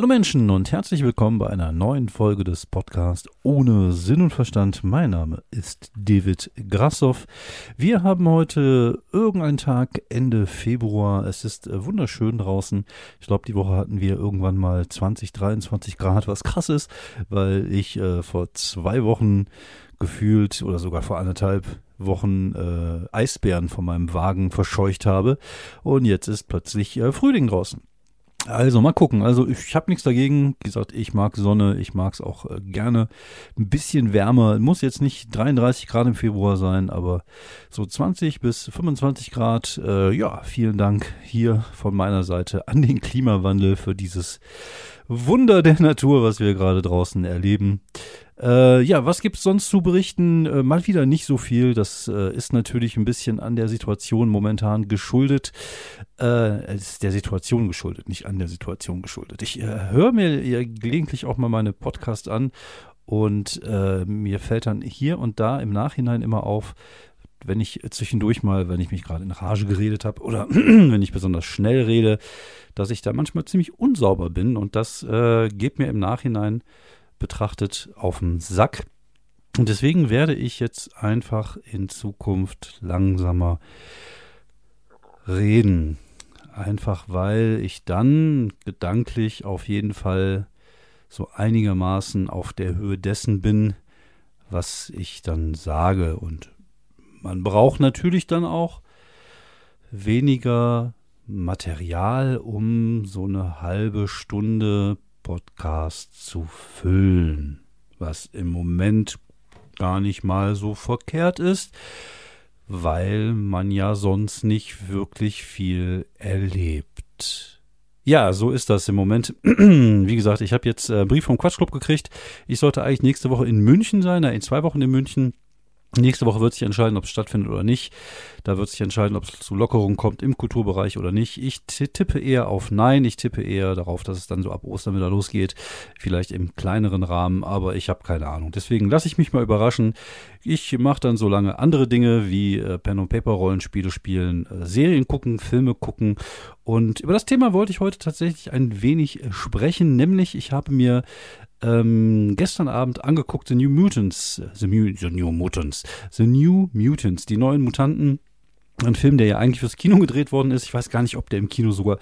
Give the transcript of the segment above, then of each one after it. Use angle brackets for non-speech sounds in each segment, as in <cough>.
Hallo Menschen und herzlich willkommen bei einer neuen Folge des Podcasts ohne Sinn und Verstand. Mein Name ist David Grassoff. Wir haben heute irgendeinen Tag Ende Februar. Es ist äh, wunderschön draußen. Ich glaube, die Woche hatten wir irgendwann mal 20, 23 Grad, was krass ist, weil ich äh, vor zwei Wochen gefühlt oder sogar vor anderthalb Wochen äh, Eisbären von meinem Wagen verscheucht habe und jetzt ist plötzlich äh, Frühling draußen. Also mal gucken. Also ich habe nichts dagegen. Wie gesagt, ich mag Sonne. Ich mag es auch äh, gerne ein bisschen wärmer. Muss jetzt nicht 33 Grad im Februar sein, aber so 20 bis 25 Grad. Äh, ja, vielen Dank hier von meiner Seite an den Klimawandel für dieses Wunder der Natur, was wir gerade draußen erleben. Äh, ja, was gibt's sonst zu berichten? Äh, mal wieder nicht so viel. Das äh, ist natürlich ein bisschen an der Situation momentan geschuldet. Äh, es ist der Situation geschuldet, nicht an der Situation geschuldet. Ich äh, höre mir ja gelegentlich auch mal meine Podcasts an und äh, mir fällt dann hier und da im Nachhinein immer auf, wenn ich zwischendurch mal, wenn ich mich gerade in Rage geredet habe oder <clears throat> wenn ich besonders schnell rede, dass ich da manchmal ziemlich unsauber bin und das äh, geht mir im Nachhinein betrachtet auf den Sack. Und deswegen werde ich jetzt einfach in Zukunft langsamer reden. Einfach weil ich dann gedanklich auf jeden Fall so einigermaßen auf der Höhe dessen bin, was ich dann sage. Und man braucht natürlich dann auch weniger Material, um so eine halbe Stunde Podcast zu füllen, was im Moment gar nicht mal so verkehrt ist, weil man ja sonst nicht wirklich viel erlebt. Ja, so ist das im Moment. <clears throat> Wie gesagt, ich habe jetzt einen äh, Brief vom Quatschclub gekriegt. Ich sollte eigentlich nächste Woche in München sein, in zwei Wochen in München. Nächste Woche wird sich entscheiden, ob es stattfindet oder nicht. Da wird sich entscheiden, ob es zu Lockerungen kommt im Kulturbereich oder nicht. Ich tippe eher auf Nein. Ich tippe eher darauf, dass es dann so ab Ostern wieder losgeht. Vielleicht im kleineren Rahmen, aber ich habe keine Ahnung. Deswegen lasse ich mich mal überraschen. Ich mache dann so lange andere Dinge wie äh, Pen und Paper Rollenspiele spielen, äh, Serien gucken, Filme gucken. Und über das Thema wollte ich heute tatsächlich ein wenig sprechen, nämlich ich habe mir ähm, gestern Abend angeguckt, The New Mutants, The, Mu The New Mutants, The New Mutants, die neuen Mutanten. Ein Film, der ja eigentlich fürs Kino gedreht worden ist. Ich weiß gar nicht, ob der im Kino sogar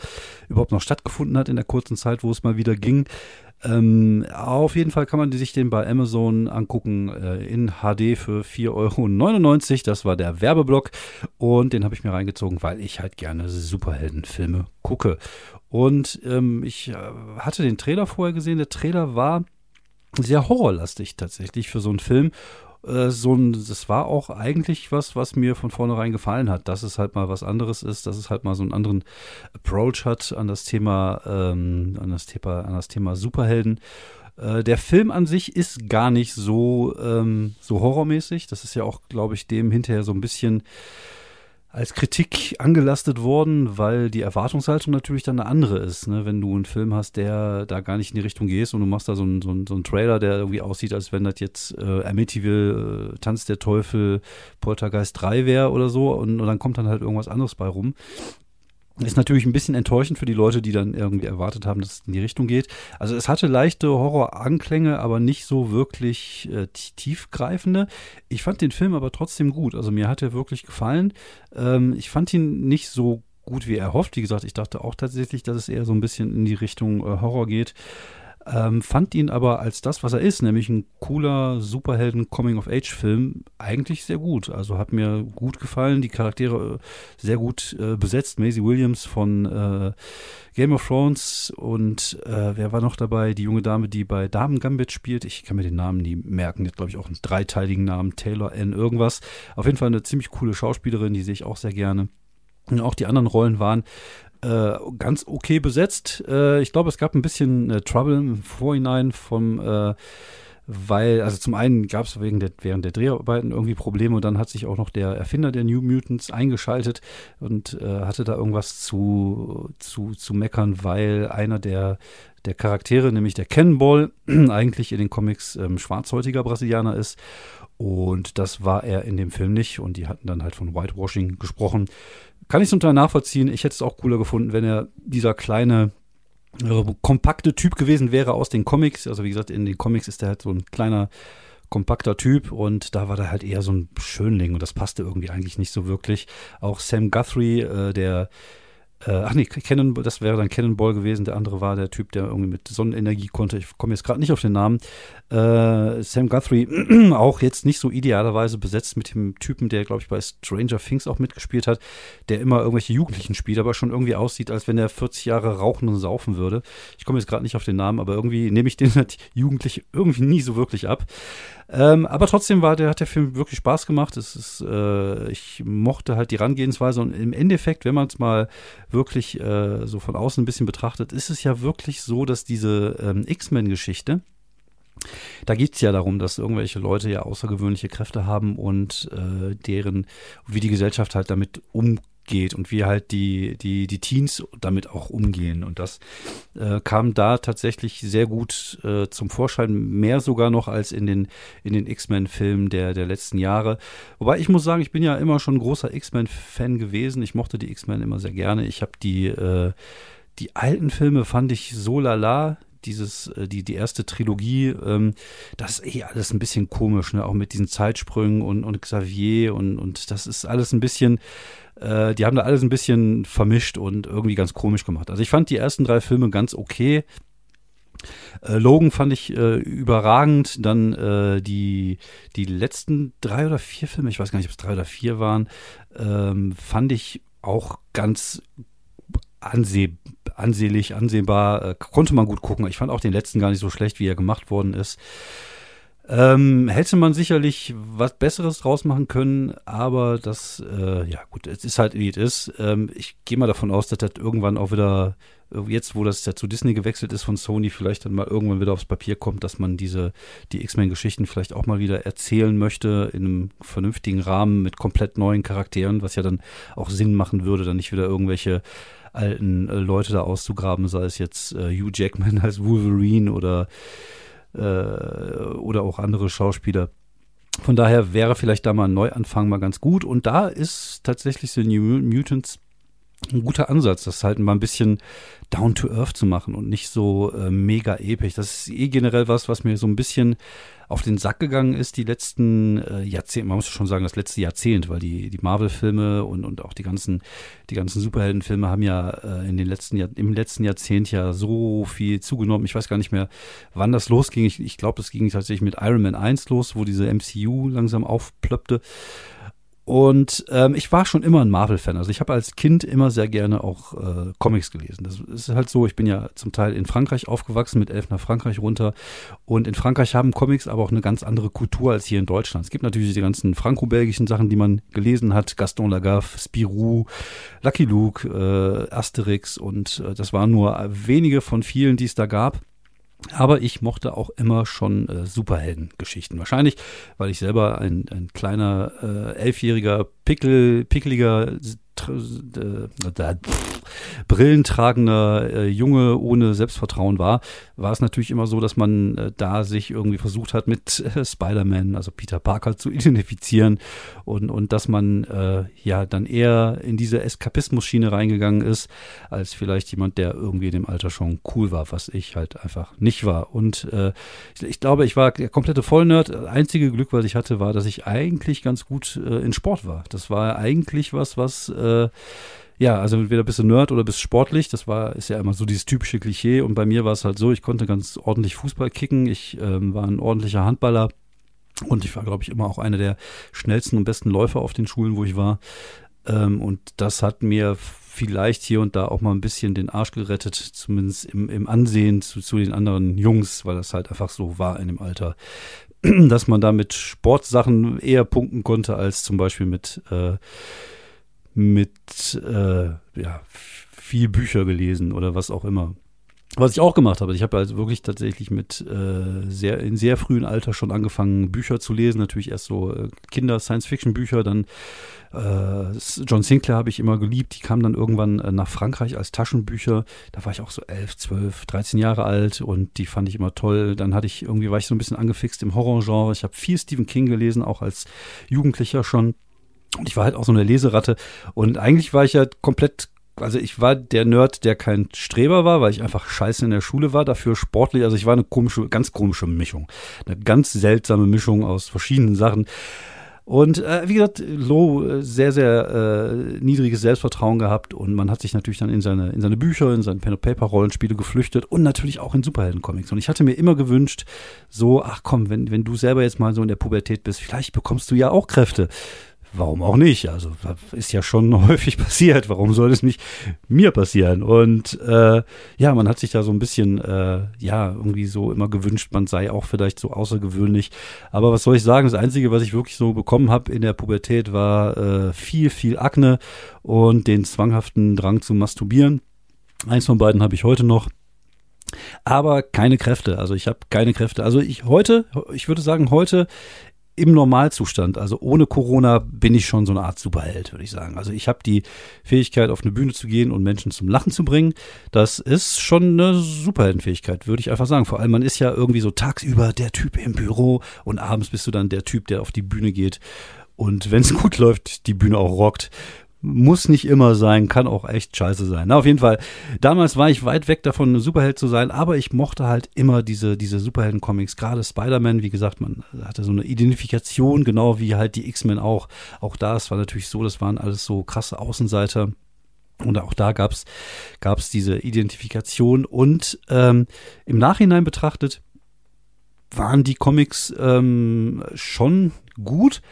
überhaupt noch stattgefunden hat in der kurzen Zeit, wo es mal wieder ging. Ähm, auf jeden Fall kann man sich den bei Amazon angucken äh, in HD für 4,99 Euro. Das war der Werbeblock und den habe ich mir reingezogen, weil ich halt gerne Superheldenfilme gucke. Und ähm, ich äh, hatte den Trailer vorher gesehen. Der Trailer war sehr horrorlastig tatsächlich für so einen Film. Äh, so ein, das war auch eigentlich was, was mir von vornherein gefallen hat, dass es halt mal was anderes ist, dass es halt mal so einen anderen Approach hat an das Thema, ähm, an das Thema, an das Thema Superhelden. Äh, der Film an sich ist gar nicht so, ähm, so horrormäßig. Das ist ja auch, glaube ich, dem hinterher so ein bisschen als Kritik angelastet worden, weil die Erwartungshaltung natürlich dann eine andere ist. Ne? Wenn du einen Film hast, der da gar nicht in die Richtung gehst und du machst da so einen, so einen, so einen Trailer, der irgendwie aussieht, als wenn das jetzt äh, Amityville, äh, Tanz der Teufel, Poltergeist 3 wäre oder so und, und dann kommt dann halt irgendwas anderes bei rum. Ist natürlich ein bisschen enttäuschend für die Leute, die dann irgendwie erwartet haben, dass es in die Richtung geht. Also es hatte leichte Horroranklänge, aber nicht so wirklich äh, tiefgreifende. Ich fand den Film aber trotzdem gut. Also mir hat er wirklich gefallen. Ähm, ich fand ihn nicht so gut, wie er hofft. Wie gesagt, ich dachte auch tatsächlich, dass es eher so ein bisschen in die Richtung äh, Horror geht. Ähm, fand ihn aber als das, was er ist, nämlich ein cooler Superhelden-Coming-of-Age-Film, eigentlich sehr gut. Also hat mir gut gefallen, die Charaktere äh, sehr gut äh, besetzt. Maisie Williams von äh, Game of Thrones und äh, wer war noch dabei? Die junge Dame, die bei Damen Gambit spielt. Ich kann mir den Namen nie merken. Die hat, glaube ich, auch einen dreiteiligen Namen. Taylor N. irgendwas. Auf jeden Fall eine ziemlich coole Schauspielerin, die sehe ich auch sehr gerne. Und auch die anderen Rollen waren äh, ganz okay besetzt. Äh, ich glaube, es gab ein bisschen äh, Trouble im Vorhinein vom äh, weil, also zum einen gab es der, während der Dreharbeiten irgendwie Probleme und dann hat sich auch noch der Erfinder der New Mutants eingeschaltet und äh, hatte da irgendwas zu, zu, zu meckern, weil einer der, der Charaktere, nämlich der Cannonball, <clears throat> eigentlich in den Comics ähm, schwarzhäutiger Brasilianer ist. Und das war er in dem Film nicht und die hatten dann halt von Whitewashing gesprochen. Kann ich zum Teil nachvollziehen. Ich hätte es auch cooler gefunden, wenn er dieser kleine äh, kompakte Typ gewesen wäre aus den Comics. Also wie gesagt, in den Comics ist er halt so ein kleiner, kompakter Typ und da war der halt eher so ein Schönling und das passte irgendwie eigentlich nicht so wirklich. Auch Sam Guthrie, äh, der äh, ach nee, Cannon, das wäre dann Cannonball gewesen. Der andere war der Typ, der irgendwie mit Sonnenenergie konnte. Ich komme jetzt gerade nicht auf den Namen. Äh, Sam Guthrie, <clears throat> auch jetzt nicht so idealerweise besetzt mit dem Typen, der, glaube ich, bei Stranger Things auch mitgespielt hat, der immer irgendwelche Jugendlichen spielt, aber schon irgendwie aussieht, als wenn er 40 Jahre rauchen und saufen würde. Ich komme jetzt gerade nicht auf den Namen, aber irgendwie nehme ich den halt jugendlich irgendwie nie so wirklich ab. Ähm, aber trotzdem war der, hat der Film wirklich Spaß gemacht. Es ist, äh, ich mochte halt die Herangehensweise und im Endeffekt, wenn man es mal wirklich äh, so von außen ein bisschen betrachtet, ist es ja wirklich so, dass diese ähm, X-Men-Geschichte, da geht es ja darum, dass irgendwelche Leute ja außergewöhnliche Kräfte haben und äh, deren, wie die Gesellschaft halt damit umgeht geht und wie halt die, die, die Teens damit auch umgehen. Und das äh, kam da tatsächlich sehr gut äh, zum Vorschein, mehr sogar noch als in den, in den X-Men-Filmen der, der letzten Jahre. Wobei ich muss sagen, ich bin ja immer schon großer X-Men-Fan gewesen. Ich mochte die X-Men immer sehr gerne. Ich habe die, äh, die alten Filme fand ich so lala dieses, äh, die, die erste Trilogie, ähm, das ist eh alles ein bisschen komisch, ne? Auch mit diesen Zeitsprüngen und, und Xavier und, und das ist alles ein bisschen, äh, die haben da alles ein bisschen vermischt und irgendwie ganz komisch gemacht. Also ich fand die ersten drei Filme ganz okay. Äh, Logan fand ich äh, überragend. Dann äh, die, die letzten drei oder vier Filme, ich weiß gar nicht, ob es drei oder vier waren, ähm, fand ich auch ganz anseh ansehlich, ansehbar. Äh, konnte man gut gucken. Ich fand auch den letzten gar nicht so schlecht, wie er gemacht worden ist. Ähm, hätte man sicherlich was Besseres draus machen können, aber das, äh, ja gut, es ist halt wie es ist. Ähm, ich gehe mal davon aus, dass das irgendwann auch wieder, jetzt wo das ja zu Disney gewechselt ist von Sony, vielleicht dann mal irgendwann wieder aufs Papier kommt, dass man diese, die X-Men-Geschichten vielleicht auch mal wieder erzählen möchte in einem vernünftigen Rahmen mit komplett neuen Charakteren, was ja dann auch Sinn machen würde, dann nicht wieder irgendwelche alten äh, Leute da auszugraben, sei es jetzt äh, Hugh Jackman <laughs> als Wolverine oder äh, oder auch andere Schauspieler. Von daher wäre vielleicht da mal ein Neuanfang mal ganz gut. Und da ist tatsächlich The New Mutants ein guter Ansatz, das halt mal ein bisschen down to earth zu machen und nicht so äh, mega episch. Das ist eh generell was, was mir so ein bisschen auf den Sack gegangen ist, die letzten äh, Jahrzehnte, man muss schon sagen, das letzte Jahrzehnt, weil die, die Marvel-Filme und, und auch die ganzen, die ganzen Superheldenfilme haben ja äh, in den letzten Jahr, im letzten Jahrzehnt ja so viel zugenommen. Ich weiß gar nicht mehr, wann das losging. Ich, ich glaube, es ging tatsächlich mit Iron Man 1 los, wo diese MCU langsam aufplöppte. Und ähm, ich war schon immer ein Marvel-Fan. Also ich habe als Kind immer sehr gerne auch äh, Comics gelesen. Das ist halt so, ich bin ja zum Teil in Frankreich aufgewachsen, mit elf nach Frankreich runter. Und in Frankreich haben Comics aber auch eine ganz andere Kultur als hier in Deutschland. Es gibt natürlich die ganzen franco-belgischen Sachen, die man gelesen hat. Gaston Lagaffe, Spirou, Lucky Luke, äh, Asterix. Und äh, das waren nur wenige von vielen, die es da gab. Aber ich mochte auch immer schon äh, Superheldengeschichten. Wahrscheinlich, weil ich selber ein, ein kleiner äh, elfjähriger, pickel, pickeliger äh, brillentragender äh, Junge ohne Selbstvertrauen war, war es natürlich immer so, dass man äh, da sich irgendwie versucht hat, mit Spider-Man, also Peter Parker, zu identifizieren und, und dass man äh, ja dann eher in diese Eskapismus-Schiene reingegangen ist, als vielleicht jemand, der irgendwie in dem Alter schon cool war, was ich halt einfach nicht war. Und äh, ich, ich glaube, ich war der komplette Vollnerd. Das einzige Glück, was ich hatte, war, dass ich eigentlich ganz gut äh, in Sport war. Das war eigentlich was, was äh, ja, also entweder bist du Nerd oder bist sportlich. Das war, ist ja immer so dieses typische Klischee. Und bei mir war es halt so, ich konnte ganz ordentlich Fußball kicken. Ich ähm, war ein ordentlicher Handballer. Und ich war, glaube ich, immer auch einer der schnellsten und besten Läufer auf den Schulen, wo ich war. Ähm, und das hat mir vielleicht hier und da auch mal ein bisschen den Arsch gerettet, zumindest im, im Ansehen zu, zu den anderen Jungs, weil das halt einfach so war in dem Alter, <clears throat> dass man da mit Sportsachen eher punkten konnte als zum Beispiel mit äh, mit äh, ja, viel Bücher gelesen oder was auch immer. Was ich auch gemacht habe, ich habe also wirklich tatsächlich mit äh, sehr in sehr frühen Alter schon angefangen, Bücher zu lesen. Natürlich erst so äh, Kinder-Science-Fiction-Bücher, dann äh, John Sinclair habe ich immer geliebt. Die kamen dann irgendwann äh, nach Frankreich als Taschenbücher. Da war ich auch so elf, zwölf, dreizehn Jahre alt und die fand ich immer toll. Dann hatte ich irgendwie war ich so ein bisschen angefixt im Horrorgenre. Ich habe viel Stephen King gelesen, auch als Jugendlicher schon. Und ich war halt auch so eine Leseratte. Und eigentlich war ich ja komplett also ich war der Nerd, der kein Streber war, weil ich einfach scheiße in der Schule war, dafür sportlich, also ich war eine komische, ganz komische Mischung. Eine ganz seltsame Mischung aus verschiedenen Sachen. Und äh, wie gesagt, Low äh, sehr, sehr äh, niedriges Selbstvertrauen gehabt und man hat sich natürlich dann in seine, in seine Bücher, in seine Pen-and-Paper-Rollenspiele geflüchtet und natürlich auch in Superhelden-Comics. Und ich hatte mir immer gewünscht, so, ach komm, wenn, wenn du selber jetzt mal so in der Pubertät bist, vielleicht bekommst du ja auch Kräfte warum auch nicht? Also ist ja schon <laughs> häufig passiert. Warum soll es nicht mir passieren? Und äh, ja, man hat sich da so ein bisschen, äh, ja, irgendwie so immer gewünscht, man sei auch vielleicht so außergewöhnlich. Aber was soll ich sagen? Das Einzige, was ich wirklich so bekommen habe in der Pubertät, war äh, viel, viel Akne und den zwanghaften Drang zu masturbieren. Eins von beiden habe ich heute noch. Aber keine Kräfte. Also ich habe keine Kräfte. Also ich heute, ich würde sagen, heute im Normalzustand, also ohne Corona, bin ich schon so eine Art Superheld, würde ich sagen. Also ich habe die Fähigkeit, auf eine Bühne zu gehen und Menschen zum Lachen zu bringen. Das ist schon eine Superheldenfähigkeit, würde ich einfach sagen. Vor allem, man ist ja irgendwie so tagsüber der Typ im Büro und abends bist du dann der Typ, der auf die Bühne geht und wenn es <laughs> gut läuft, die Bühne auch rockt muss nicht immer sein, kann auch echt scheiße sein. Na, auf jeden Fall, damals war ich weit weg davon, ein Superheld zu sein, aber ich mochte halt immer diese, diese Superhelden-Comics. Gerade Spider-Man, wie gesagt, man hatte so eine Identifikation, genau wie halt die X-Men auch. Auch da, es war natürlich so, das waren alles so krasse Außenseiter. Und auch da gab's gab's diese Identifikation. Und ähm, im Nachhinein betrachtet waren die Comics ähm, schon gut,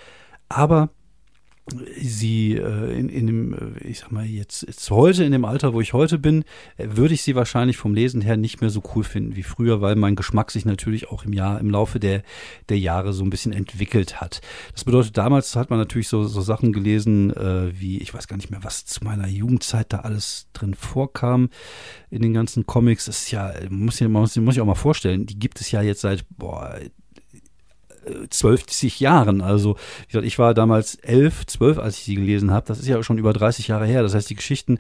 aber sie äh, in, in dem, äh, ich sag mal, jetzt, jetzt heute, in dem Alter, wo ich heute bin, äh, würde ich sie wahrscheinlich vom Lesen her nicht mehr so cool finden wie früher, weil mein Geschmack sich natürlich auch im Jahr, im Laufe der, der Jahre so ein bisschen entwickelt hat. Das bedeutet, damals hat man natürlich so, so Sachen gelesen, äh, wie, ich weiß gar nicht mehr, was zu meiner Jugendzeit da alles drin vorkam in den ganzen Comics. Das ist ja, muss muss, muss ich auch mal vorstellen, die gibt es ja jetzt seit, boah, 12 Jahren. Also, ich war damals elf, zwölf, als ich sie gelesen habe. Das ist ja schon über 30 Jahre her. Das heißt, die Geschichten,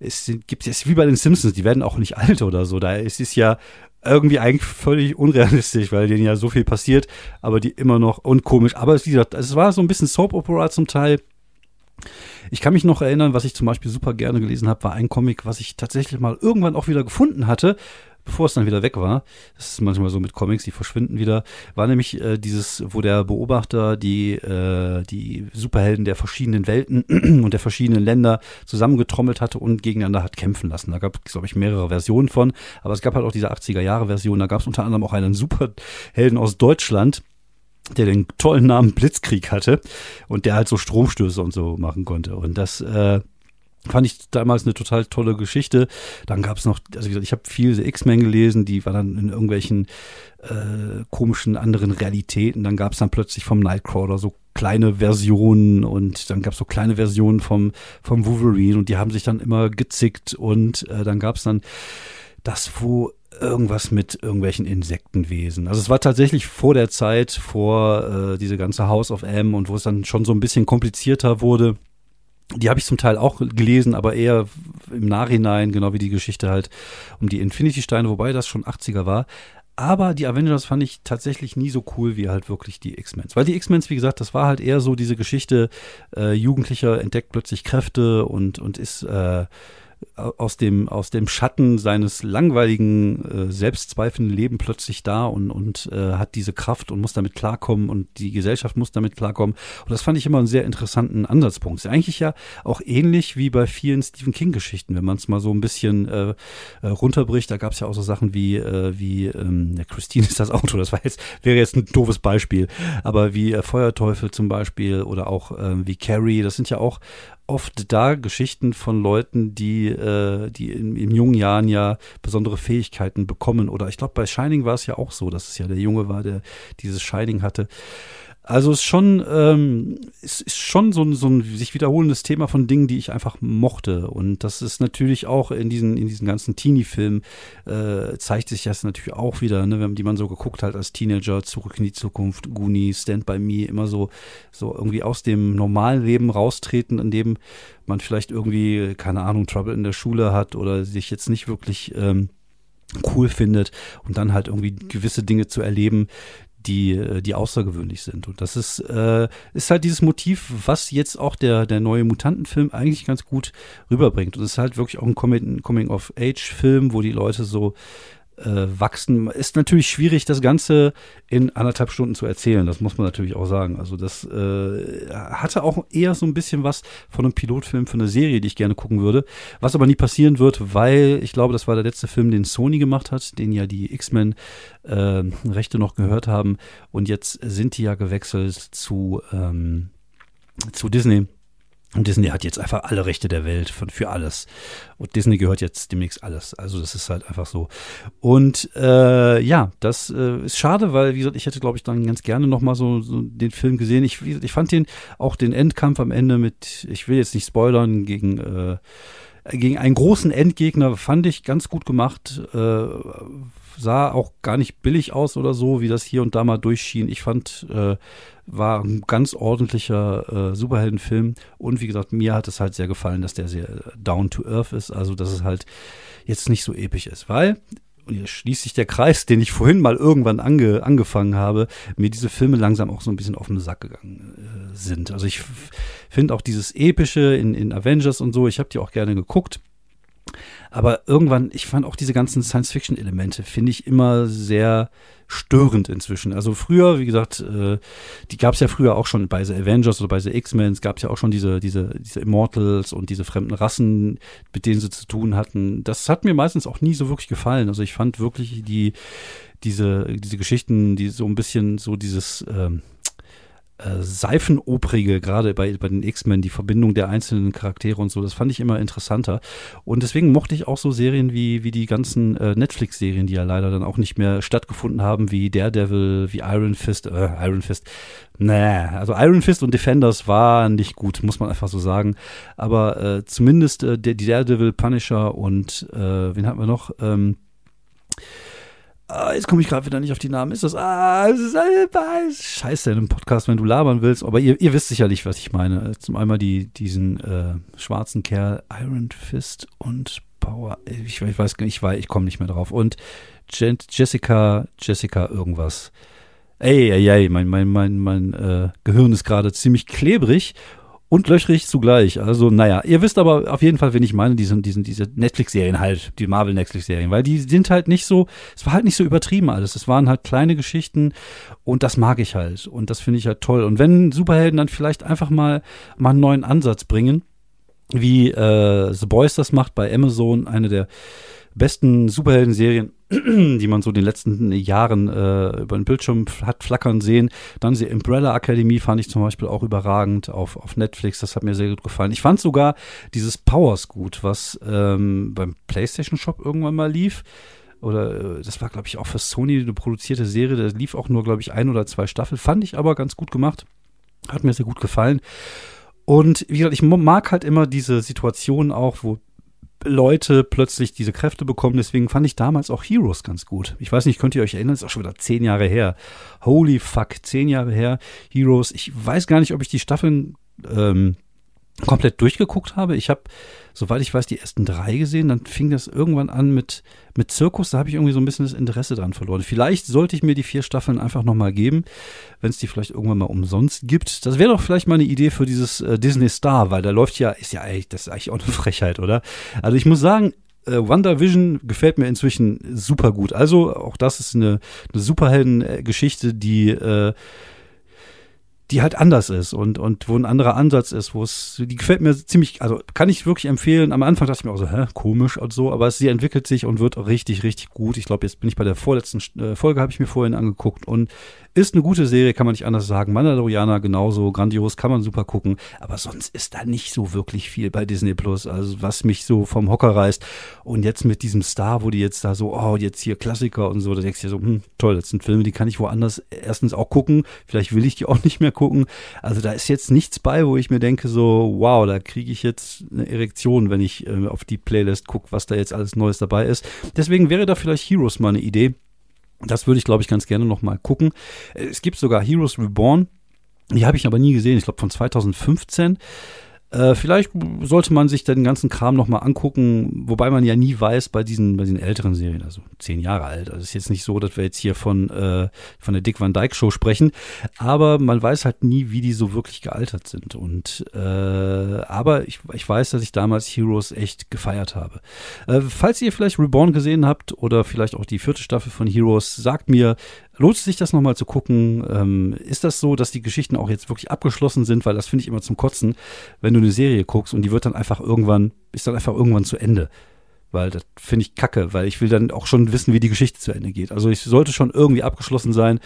es gibt es wie bei den Simpsons, die werden auch nicht <laughs> alt oder so. Da ist es ja irgendwie eigentlich völlig unrealistisch, weil denen ja so viel passiert, aber die immer noch unkomisch. Aber wie gesagt, es war so ein bisschen Soap Opera zum Teil. Ich kann mich noch erinnern, was ich zum Beispiel super gerne gelesen habe, war ein Comic, was ich tatsächlich mal irgendwann auch wieder gefunden hatte bevor es dann wieder weg war, das ist manchmal so mit Comics, die verschwinden wieder, war nämlich äh, dieses, wo der Beobachter die, äh, die Superhelden der verschiedenen Welten <clears throat> und der verschiedenen Länder zusammengetrommelt hatte und gegeneinander hat kämpfen lassen. Da gab es, glaube ich, mehrere Versionen von, aber es gab halt auch diese 80er-Jahre-Version, da gab es unter anderem auch einen Superhelden aus Deutschland, der den tollen Namen Blitzkrieg hatte und der halt so Stromstöße und so machen konnte. Und das äh, Fand ich damals eine total tolle Geschichte. Dann gab es noch, also wie gesagt, ich habe viel X-Men gelesen, die waren dann in irgendwelchen äh, komischen anderen Realitäten. Dann gab es dann plötzlich vom Nightcrawler so kleine Versionen und dann gab es so kleine Versionen vom, vom Wolverine und die haben sich dann immer gezickt und äh, dann gab es dann das, wo irgendwas mit irgendwelchen Insektenwesen. Also es war tatsächlich vor der Zeit, vor äh, diese ganze House of M und wo es dann schon so ein bisschen komplizierter wurde die habe ich zum Teil auch gelesen, aber eher im Nachhinein, genau wie die Geschichte halt um die Infinity-Steine, wobei das schon 80er war. Aber die Avengers fand ich tatsächlich nie so cool wie halt wirklich die X-Men. Weil die X-Men, wie gesagt, das war halt eher so diese Geschichte, äh, Jugendlicher entdeckt plötzlich Kräfte und, und ist äh, aus dem, aus dem Schatten seines langweiligen, äh, selbstzweifelnden Leben plötzlich da und, und äh, hat diese Kraft und muss damit klarkommen und die Gesellschaft muss damit klarkommen. Und das fand ich immer einen sehr interessanten Ansatzpunkt. Ist eigentlich ja auch ähnlich wie bei vielen Stephen King-Geschichten, wenn man es mal so ein bisschen äh, äh, runterbricht. Da gab es ja auch so Sachen wie, äh, wie ähm, Christine ist das Auto, das war jetzt, wäre jetzt ein doofes Beispiel, aber wie äh, Feuerteufel zum Beispiel oder auch äh, wie Carrie, das sind ja auch oft da Geschichten von Leuten, die, äh, die in, in jungen Jahren ja besondere Fähigkeiten bekommen. Oder ich glaube, bei Shining war es ja auch so, dass es ja der Junge war, der dieses Shining hatte. Also es ist schon, ähm, es ist schon so ein, so ein sich wiederholendes Thema von Dingen, die ich einfach mochte. Und das ist natürlich auch in diesen, in diesen ganzen Teenie-Filmen, äh, zeigt sich das natürlich auch wieder, ne, wenn die man so geguckt hat als Teenager, Zurück in die Zukunft, Goonies, Stand By Me, immer so, so irgendwie aus dem normalen Leben raustreten, in dem man vielleicht irgendwie, keine Ahnung, Trouble in der Schule hat oder sich jetzt nicht wirklich ähm, cool findet und dann halt irgendwie gewisse Dinge zu erleben, die, äh, die außergewöhnlich sind. Und das ist, äh, ist halt dieses Motiv, was jetzt auch der, der neue Mutantenfilm eigentlich ganz gut rüberbringt. Und es ist halt wirklich auch ein Coming-of-Age-Film, wo die Leute so wachsen. Ist natürlich schwierig, das Ganze in anderthalb Stunden zu erzählen. Das muss man natürlich auch sagen. Also das äh, hatte auch eher so ein bisschen was von einem Pilotfilm für eine Serie, die ich gerne gucken würde. Was aber nie passieren wird, weil ich glaube, das war der letzte Film, den Sony gemacht hat, den ja die X-Men äh, Rechte noch gehört haben. Und jetzt sind die ja gewechselt zu, ähm, zu Disney. Und Disney hat jetzt einfach alle Rechte der Welt von, für alles. Und Disney gehört jetzt demnächst alles. Also das ist halt einfach so. Und äh, ja, das äh, ist schade, weil, wie gesagt, ich hätte, glaube ich, dann ganz gerne nochmal so, so den Film gesehen. Ich, ich fand den, auch den Endkampf am Ende mit, ich will jetzt nicht spoilern, gegen, äh, gegen einen großen Endgegner, fand ich ganz gut gemacht. Äh, sah auch gar nicht billig aus oder so, wie das hier und da mal durchschien. Ich fand, äh, war ein ganz ordentlicher äh, Superheldenfilm. Und wie gesagt, mir hat es halt sehr gefallen, dass der sehr down to earth ist. Also, dass es halt jetzt nicht so episch ist. Weil, und hier schließt sich der Kreis, den ich vorhin mal irgendwann ange, angefangen habe, mir diese Filme langsam auch so ein bisschen auf den Sack gegangen äh, sind. Also ich finde auch dieses Epische in, in Avengers und so, ich habe die auch gerne geguckt. Aber irgendwann, ich fand auch diese ganzen Science-Fiction-Elemente, finde ich immer sehr störend inzwischen. Also früher, wie gesagt, äh, die gab es ja früher auch schon bei The Avengers oder bei The X-Men, es gab ja auch schon diese, diese, diese Immortals und diese fremden Rassen, mit denen sie zu tun hatten. Das hat mir meistens auch nie so wirklich gefallen. Also ich fand wirklich die, diese, diese Geschichten, die so ein bisschen so dieses, ähm, äh, Seifenoprige, gerade bei, bei den X-Men, die Verbindung der einzelnen Charaktere und so, das fand ich immer interessanter. Und deswegen mochte ich auch so Serien wie, wie die ganzen äh, Netflix-Serien, die ja leider dann auch nicht mehr stattgefunden haben, wie Daredevil, wie Iron Fist, äh, Iron Fist. Naja, also Iron Fist und Defenders waren nicht gut, muss man einfach so sagen. Aber äh, zumindest äh, die Daredevil, Punisher und äh, wen hatten wir noch? Ähm, Ah, jetzt komme ich gerade wieder nicht auf die Namen. Ist das? Ah, äh, scheiße in einem Podcast, wenn du labern willst. Aber ihr, ihr wisst sicherlich, was ich meine. Zum einmal die, diesen äh, schwarzen Kerl Iron Fist und Power. Ich, ich weiß ich, weiß, ich komme nicht mehr drauf. Und Jessica, Jessica irgendwas. Ey, ey, ey, mein, mein, mein, mein äh, Gehirn ist gerade ziemlich klebrig und löchrig zugleich. Also, naja, ihr wisst aber auf jeden Fall, wen ich meine, diesen, diesen, diese Netflix-Serien halt, die Marvel-Netflix-Serien, weil die sind halt nicht so, es war halt nicht so übertrieben alles. Es waren halt kleine Geschichten und das mag ich halt. Und das finde ich halt toll. Und wenn Superhelden dann vielleicht einfach mal, mal einen neuen Ansatz bringen, wie äh, The Boys das macht bei Amazon, eine der besten Superhelden-Serien, <clears throat> die man so in den letzten Jahren äh, über den Bildschirm hat flackern sehen. Dann die Umbrella Academy fand ich zum Beispiel auch überragend auf, auf Netflix. Das hat mir sehr gut gefallen. Ich fand sogar dieses Powers gut, was ähm, beim PlayStation Shop irgendwann mal lief. Oder äh, das war, glaube ich, auch für Sony eine produzierte Serie. Da lief auch nur, glaube ich, ein oder zwei Staffeln. Fand ich aber ganz gut gemacht. Hat mir sehr gut gefallen. Und wie gesagt, ich mag halt immer diese Situation auch, wo Leute plötzlich diese Kräfte bekommen. Deswegen fand ich damals auch Heroes ganz gut. Ich weiß nicht, könnt ihr euch erinnern? Ist auch schon wieder zehn Jahre her. Holy fuck, zehn Jahre her. Heroes. Ich weiß gar nicht, ob ich die Staffeln ähm, komplett durchgeguckt habe. Ich habe, soweit ich weiß, die ersten drei gesehen. Dann fing das irgendwann an mit, mit Zirkus. Da habe ich irgendwie so ein bisschen das Interesse dran verloren. Vielleicht sollte ich mir die vier Staffeln einfach nochmal geben, wenn es die vielleicht irgendwann mal umsonst gibt. Das wäre doch vielleicht mal eine Idee für dieses äh, Disney Star, weil da läuft ja, ist ja eigentlich, das ist eigentlich auch eine <laughs> Frechheit, oder? Also ich muss sagen, äh, WandaVision gefällt mir inzwischen super gut. Also auch das ist eine, eine Superhelden-Geschichte, die äh, die halt anders ist und, und wo ein anderer Ansatz ist, wo es, die gefällt mir ziemlich, also kann ich wirklich empfehlen. Am Anfang dachte ich mir auch so, hä, komisch und so, aber sie entwickelt sich und wird richtig, richtig gut. Ich glaube, jetzt bin ich bei der vorletzten äh, Folge, habe ich mir vorhin angeguckt und ist eine gute Serie, kann man nicht anders sagen. Mandalorianer genauso, grandios, kann man super gucken, aber sonst ist da nicht so wirklich viel bei Disney Plus, also was mich so vom Hocker reißt. Und jetzt mit diesem Star, wo die jetzt da so, oh, jetzt hier Klassiker und so, da denkst du dir so, hm, toll, das sind Filme, die kann ich woanders erstens auch gucken, vielleicht will ich die auch nicht mehr gucken. Also da ist jetzt nichts bei, wo ich mir denke, so, wow, da kriege ich jetzt eine Erektion, wenn ich äh, auf die Playlist gucke, was da jetzt alles Neues dabei ist. Deswegen wäre da vielleicht Heroes mal eine Idee. Das würde ich, glaube ich, ganz gerne noch mal gucken. Es gibt sogar Heroes Reborn. Die habe ich aber nie gesehen. Ich glaube von 2015. Äh, vielleicht sollte man sich den ganzen Kram nochmal angucken, wobei man ja nie weiß bei diesen, bei diesen älteren Serien, also zehn Jahre alt. Also es ist jetzt nicht so, dass wir jetzt hier von, äh, von der Dick Van Dyke Show sprechen, aber man weiß halt nie, wie die so wirklich gealtert sind. Und äh, aber ich, ich weiß, dass ich damals Heroes echt gefeiert habe. Äh, falls ihr vielleicht Reborn gesehen habt oder vielleicht auch die vierte Staffel von Heroes, sagt mir, Lohnt sich das nochmal zu gucken? Ähm, ist das so, dass die Geschichten auch jetzt wirklich abgeschlossen sind? Weil das finde ich immer zum Kotzen, wenn du eine Serie guckst und die wird dann einfach irgendwann, ist dann einfach irgendwann zu Ende. Weil das finde ich kacke, weil ich will dann auch schon wissen, wie die Geschichte zu Ende geht. Also ich sollte schon irgendwie abgeschlossen sein.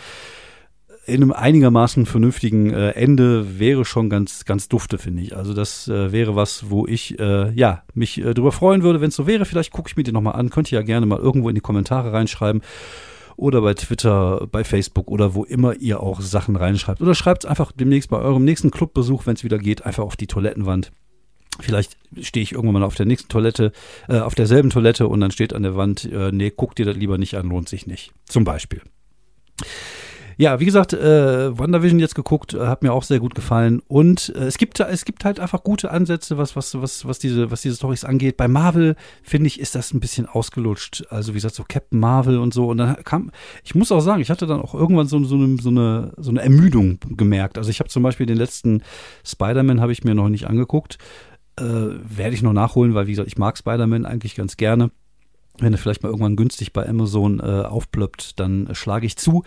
In einem einigermaßen vernünftigen äh, Ende wäre schon ganz, ganz dufte, finde ich. Also das äh, wäre was, wo ich äh, ja mich äh, drüber freuen würde, wenn es so wäre. Vielleicht gucke ich mir den nochmal an. Könnt ihr ja gerne mal irgendwo in die Kommentare reinschreiben oder bei Twitter, bei Facebook oder wo immer ihr auch Sachen reinschreibt. Oder schreibt es einfach demnächst bei eurem nächsten Clubbesuch, wenn es wieder geht, einfach auf die Toilettenwand. Vielleicht stehe ich irgendwann mal auf der nächsten Toilette, äh, auf derselben Toilette und dann steht an der Wand, äh, nee, guck dir das lieber nicht an, lohnt sich nicht. Zum Beispiel. Ja, wie gesagt, äh, WandaVision jetzt geguckt, äh, hat mir auch sehr gut gefallen. Und äh, es gibt es gibt halt einfach gute Ansätze, was, was, was, was diese, was diese Storys angeht. Bei Marvel, finde ich, ist das ein bisschen ausgelutscht. Also, wie gesagt, so Captain Marvel und so. Und dann kam, ich muss auch sagen, ich hatte dann auch irgendwann so, so, eine, so, eine, so eine Ermüdung gemerkt. Also ich habe zum Beispiel den letzten Spider-Man habe ich mir noch nicht angeguckt. Äh, Werde ich noch nachholen, weil, wie gesagt, ich mag Spider-Man eigentlich ganz gerne. Wenn er vielleicht mal irgendwann günstig bei Amazon äh, aufplöppt, dann äh, schlage ich zu.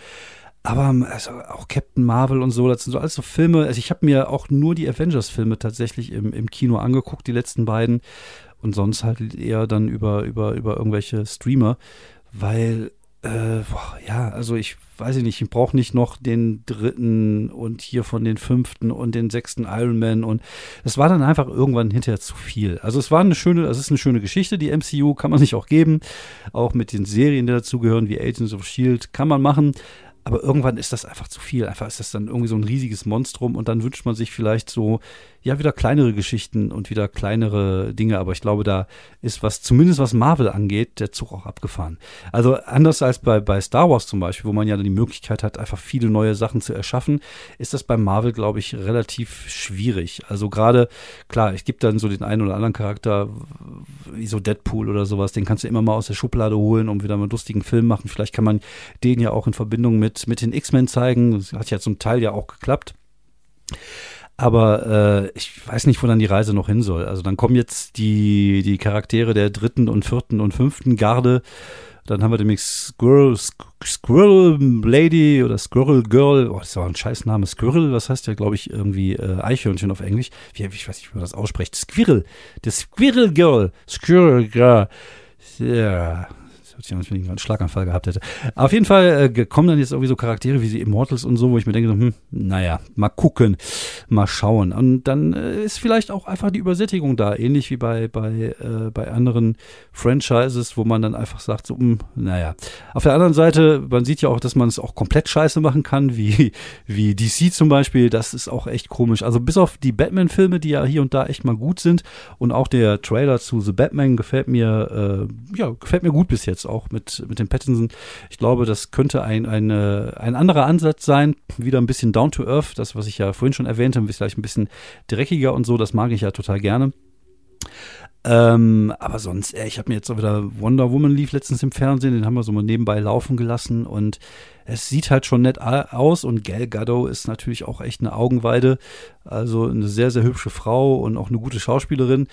Aber ähm, also auch Captain Marvel und so, das sind so alles so Filme. Also ich habe mir auch nur die Avengers-Filme tatsächlich im, im Kino angeguckt, die letzten beiden. Und sonst halt eher dann über, über, über irgendwelche Streamer. Weil, äh, boah, ja, also ich weiß ich nicht, ich brauche nicht noch den dritten und hier von den fünften und den sechsten Iron Man und es war dann einfach irgendwann hinterher zu viel. Also es war eine schöne, es ist eine schöne Geschichte, die MCU kann man sich auch geben, auch mit den Serien, die dazugehören, wie Agents of Shield, kann man machen, aber irgendwann ist das einfach zu viel. Einfach ist das dann irgendwie so ein riesiges Monstrum und dann wünscht man sich vielleicht so ja wieder kleinere Geschichten und wieder kleinere Dinge, aber ich glaube, da ist was, zumindest was Marvel angeht, der Zug auch abgefahren. Also anders als bei, bei Star Wars zum Beispiel, wo man ja die Möglichkeit hat, einfach viele neue Sachen zu erschaffen, ist das bei Marvel, glaube ich, relativ schwierig. Also gerade, klar, es gibt dann so den einen oder anderen Charakter, wie so Deadpool oder sowas, den kannst du immer mal aus der Schublade holen, um wieder mal einen lustigen Film machen. Vielleicht kann man den ja auch in Verbindung mit, mit den X-Men zeigen. Das hat ja zum Teil ja auch geklappt. Aber äh, ich weiß nicht, wo dann die Reise noch hin soll. Also dann kommen jetzt die, die Charaktere der dritten und vierten und fünften Garde. Dann haben wir demnächst Squirrel, Squirrel Lady oder Squirrel Girl. Oh, das ist aber ein scheiß Name. Squirrel, was heißt ja, glaube ich, irgendwie äh, Eichhörnchen auf Englisch. Wie, ich weiß nicht, wie man das ausspricht. Squirrel. Der Squirrel Girl. Squirrel Girl. Ja, hört als wenn ich einen Schlaganfall gehabt hätte. Auf jeden Fall äh, kommen dann jetzt irgendwie so Charaktere wie die Immortals und so, wo ich mir denke, so, hm, naja, mal gucken, mal schauen. Und dann äh, ist vielleicht auch einfach die Übersättigung da, ähnlich wie bei, bei, äh, bei anderen Franchises, wo man dann einfach sagt, so, hm, naja. Auf der anderen Seite, man sieht ja auch, dass man es auch komplett scheiße machen kann, wie, wie DC zum Beispiel. Das ist auch echt komisch. Also bis auf die Batman-Filme, die ja hier und da echt mal gut sind und auch der Trailer zu The Batman gefällt mir, äh, ja, gefällt mir gut bis jetzt auch mit, mit dem Pattinson. Ich glaube, das könnte ein, eine, ein anderer Ansatz sein. Wieder ein bisschen down to earth, das, was ich ja vorhin schon erwähnte, vielleicht ein bisschen dreckiger und so, das mag ich ja total gerne. Ähm, aber sonst, äh, ich habe mir jetzt auch wieder Wonder Woman lief letztens im Fernsehen, den haben wir so mal nebenbei laufen gelassen und es sieht halt schon nett aus und Gal Gadot ist natürlich auch echt eine Augenweide, also eine sehr, sehr hübsche Frau und auch eine gute Schauspielerin.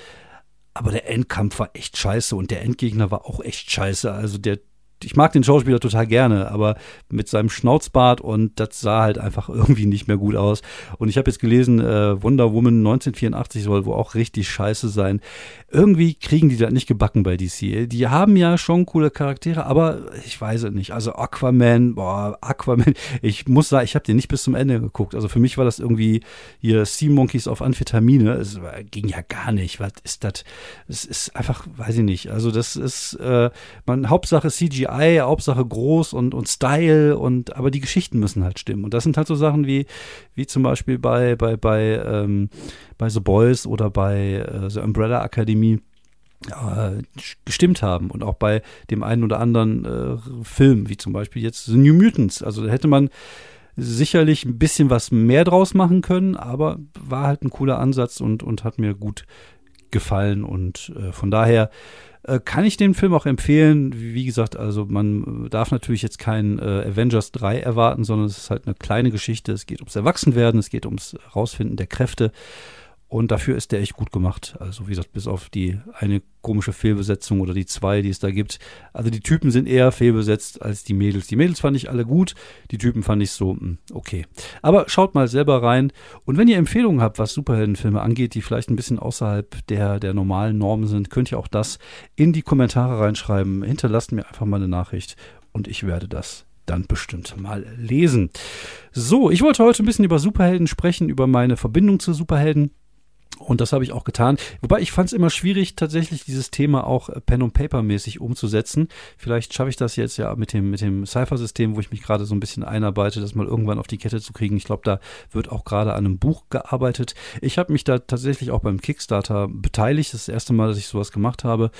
Aber der Endkampf war echt scheiße und der Endgegner war auch echt scheiße. Also der ich mag den Schauspieler total gerne, aber mit seinem Schnauzbart und das sah halt einfach <laughs> irgendwie nicht mehr gut aus. Und ich habe jetzt gelesen, äh, Wonder Woman 1984 soll wohl auch richtig scheiße sein. Irgendwie kriegen die das nicht gebacken bei DC. Die haben ja schon coole Charaktere, aber ich weiß es nicht. Also Aquaman, boah, Aquaman, <laughs> ich muss sagen, ich habe den nicht bis zum Ende geguckt. Also für mich war das irgendwie hier Sea Monkeys auf Amphetamine. Es ging ja gar nicht. Was ist das? Es ist einfach, weiß ich nicht. Also das ist, äh, man, Hauptsache CGI CGI, Hauptsache groß und, und Style und aber die Geschichten müssen halt stimmen. Und das sind halt so Sachen wie, wie zum Beispiel bei, bei, bei, ähm, bei The Boys oder bei äh, The Umbrella Academy äh, gestimmt haben und auch bei dem einen oder anderen äh, Film, wie zum Beispiel jetzt The New Mutants. Also da hätte man sicherlich ein bisschen was mehr draus machen können, aber war halt ein cooler Ansatz und, und hat mir gut gefallen und äh, von daher äh, kann ich den Film auch empfehlen. Wie gesagt, also man darf natürlich jetzt kein äh, Avengers 3 erwarten, sondern es ist halt eine kleine Geschichte. Es geht ums Erwachsenwerden, es geht ums Rausfinden der Kräfte. Und dafür ist der echt gut gemacht. Also wie gesagt, bis auf die eine komische Fehlbesetzung oder die zwei, die es da gibt. Also die Typen sind eher fehlbesetzt als die Mädels. Die Mädels fand ich alle gut, die Typen fand ich so, hm, okay. Aber schaut mal selber rein. Und wenn ihr Empfehlungen habt, was Superheldenfilme angeht, die vielleicht ein bisschen außerhalb der, der normalen Normen sind, könnt ihr auch das in die Kommentare reinschreiben. Hinterlasst mir einfach mal eine Nachricht und ich werde das dann bestimmt mal lesen. So, ich wollte heute ein bisschen über Superhelden sprechen, über meine Verbindung zu Superhelden. Und das habe ich auch getan. Wobei ich fand es immer schwierig, tatsächlich dieses Thema auch äh, Pen und Paper mäßig umzusetzen. Vielleicht schaffe ich das jetzt ja mit dem, mit dem Cypher-System, wo ich mich gerade so ein bisschen einarbeite, das mal irgendwann auf die Kette zu kriegen. Ich glaube, da wird auch gerade an einem Buch gearbeitet. Ich habe mich da tatsächlich auch beim Kickstarter beteiligt. Das, ist das erste Mal, dass ich sowas gemacht habe.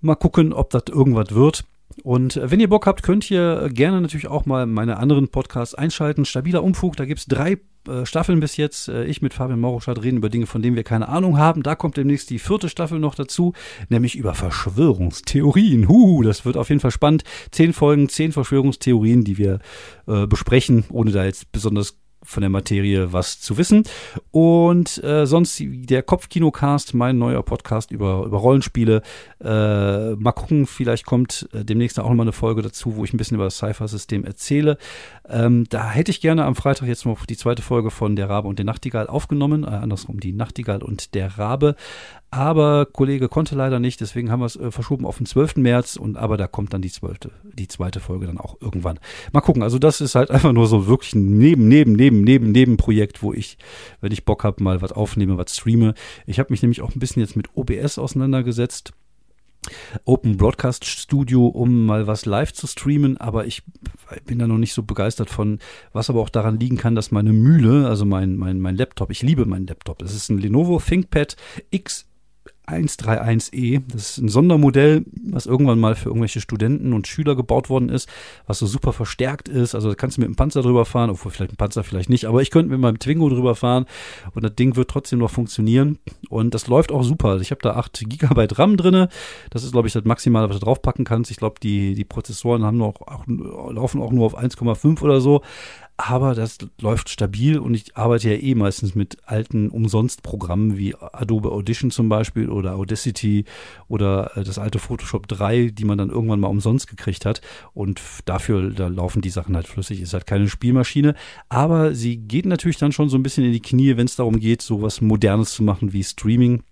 Mal gucken, ob das irgendwas wird. Und äh, wenn ihr Bock habt, könnt ihr gerne natürlich auch mal meine anderen Podcasts einschalten. Stabiler Umfug, da gibt es drei äh, Staffeln bis jetzt. Äh, ich mit Fabian Mauruschat reden über Dinge, von denen wir keine Ahnung haben. Da kommt demnächst die vierte Staffel noch dazu, nämlich über Verschwörungstheorien. Huh, das wird auf jeden Fall spannend. Zehn Folgen, zehn Verschwörungstheorien, die wir äh, besprechen, ohne da jetzt besonders von der Materie was zu wissen. Und äh, sonst der Kopfkinocast, mein neuer Podcast über, über Rollenspiele. Äh, mal gucken, vielleicht kommt äh, demnächst auch nochmal eine Folge dazu, wo ich ein bisschen über das Cypher-System erzähle. Ähm, da hätte ich gerne am Freitag jetzt noch die zweite Folge von Der Rabe und der Nachtigall aufgenommen. Äh, andersrum, die Nachtigall und der Rabe. Aber Kollege konnte leider nicht, deswegen haben wir es äh, verschoben auf den 12. März. Und aber da kommt dann die, 12., die zweite Folge dann auch irgendwann. Mal gucken. Also das ist halt <laughs> einfach nur so wirklich ein Neben, Neben, Neben, Neben, Nebenprojekt, wo ich, wenn ich Bock habe, mal was aufnehme, was streame. Ich habe mich nämlich auch ein bisschen jetzt mit OBS auseinandergesetzt. Open Broadcast Studio, um mal was live zu streamen, aber ich bin da noch nicht so begeistert von, was aber auch daran liegen kann, dass meine Mühle, also mein, mein, mein Laptop, ich liebe meinen Laptop, das ist ein Lenovo ThinkPad X 131E. Das ist ein Sondermodell, was irgendwann mal für irgendwelche Studenten und Schüler gebaut worden ist, was so super verstärkt ist. Also da kannst du mit einem Panzer drüber fahren, obwohl vielleicht ein Panzer vielleicht nicht, aber ich könnte mit meinem Twingo drüber fahren und das Ding wird trotzdem noch funktionieren. Und das läuft auch super. Also ich habe da 8 GB RAM drinne. Das ist, glaube ich, das Maximale, was du draufpacken kannst. Ich glaube, die, die Prozessoren haben noch, auch, laufen auch nur auf 1,5 oder so aber das läuft stabil und ich arbeite ja eh meistens mit alten Umsonstprogrammen wie Adobe Audition zum Beispiel oder Audacity oder äh, das alte Photoshop 3, die man dann irgendwann mal umsonst gekriegt hat. Und dafür, da laufen die Sachen halt flüssig, ist halt keine Spielmaschine, aber sie geht natürlich dann schon so ein bisschen in die Knie, wenn es darum geht, so was Modernes zu machen wie Streaming.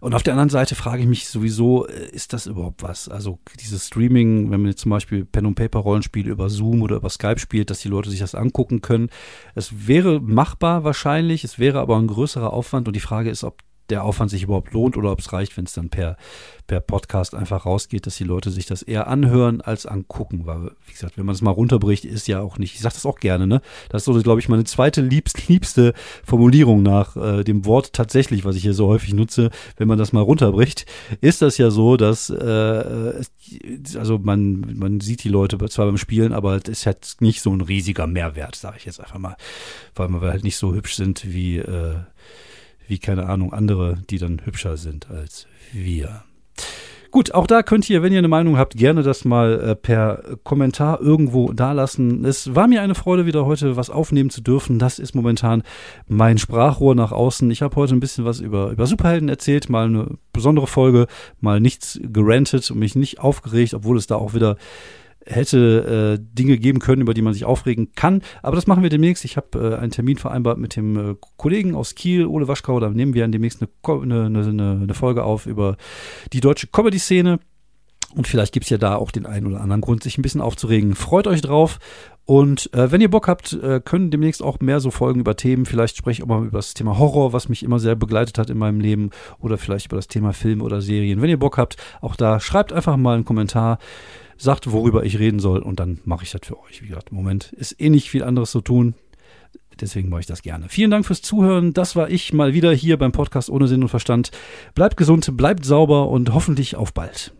Und auf der anderen Seite frage ich mich sowieso, äh, ist das überhaupt was? Also dieses Streaming, wenn man jetzt zum Beispiel Pen und Paper Rollenspiele über Zoom oder über Skype spielt, dass die Leute sich das angucken können. Es wäre machbar wahrscheinlich, es wäre aber ein größerer Aufwand und die Frage ist, ob der Aufwand sich überhaupt lohnt oder ob es reicht, wenn es dann per, per Podcast einfach rausgeht, dass die Leute sich das eher anhören als angucken. Weil, wie gesagt, wenn man es mal runterbricht, ist ja auch nicht, ich sage das auch gerne, ne? Das ist so, glaube ich, meine zweite liebst, liebste Formulierung nach äh, dem Wort tatsächlich, was ich hier so häufig nutze, wenn man das mal runterbricht, ist das ja so, dass äh, also man, man sieht die Leute zwar beim Spielen, aber es ist halt nicht so ein riesiger Mehrwert, sage ich jetzt einfach mal. Weil wir halt nicht so hübsch sind wie äh, wie keine Ahnung, andere, die dann hübscher sind als wir. Gut, auch da könnt ihr, wenn ihr eine Meinung habt, gerne das mal äh, per Kommentar irgendwo dalassen. Es war mir eine Freude, wieder heute was aufnehmen zu dürfen. Das ist momentan mein Sprachrohr nach außen. Ich habe heute ein bisschen was über, über Superhelden erzählt, mal eine besondere Folge, mal nichts gerantet und mich nicht aufgeregt, obwohl es da auch wieder hätte äh, Dinge geben können, über die man sich aufregen kann. Aber das machen wir demnächst. Ich habe äh, einen Termin vereinbart mit dem äh, Kollegen aus Kiel, Ole Waschkau. Da nehmen wir demnächst eine, eine, eine, eine Folge auf über die deutsche Comedy-Szene. Und vielleicht gibt's ja da auch den einen oder anderen Grund, sich ein bisschen aufzuregen. Freut euch drauf. Und äh, wenn ihr Bock habt, äh, können demnächst auch mehr so Folgen über Themen. Vielleicht spreche ich auch mal über das Thema Horror, was mich immer sehr begleitet hat in meinem Leben. Oder vielleicht über das Thema Film oder Serien. Wenn ihr Bock habt, auch da schreibt einfach mal einen Kommentar sagt, worüber ich reden soll und dann mache ich das für euch. Wie gesagt, im Moment ist eh nicht viel anderes zu tun. Deswegen mache ich das gerne. Vielen Dank fürs Zuhören. Das war ich mal wieder hier beim Podcast ohne Sinn und Verstand. Bleibt gesund, bleibt sauber und hoffentlich auf bald.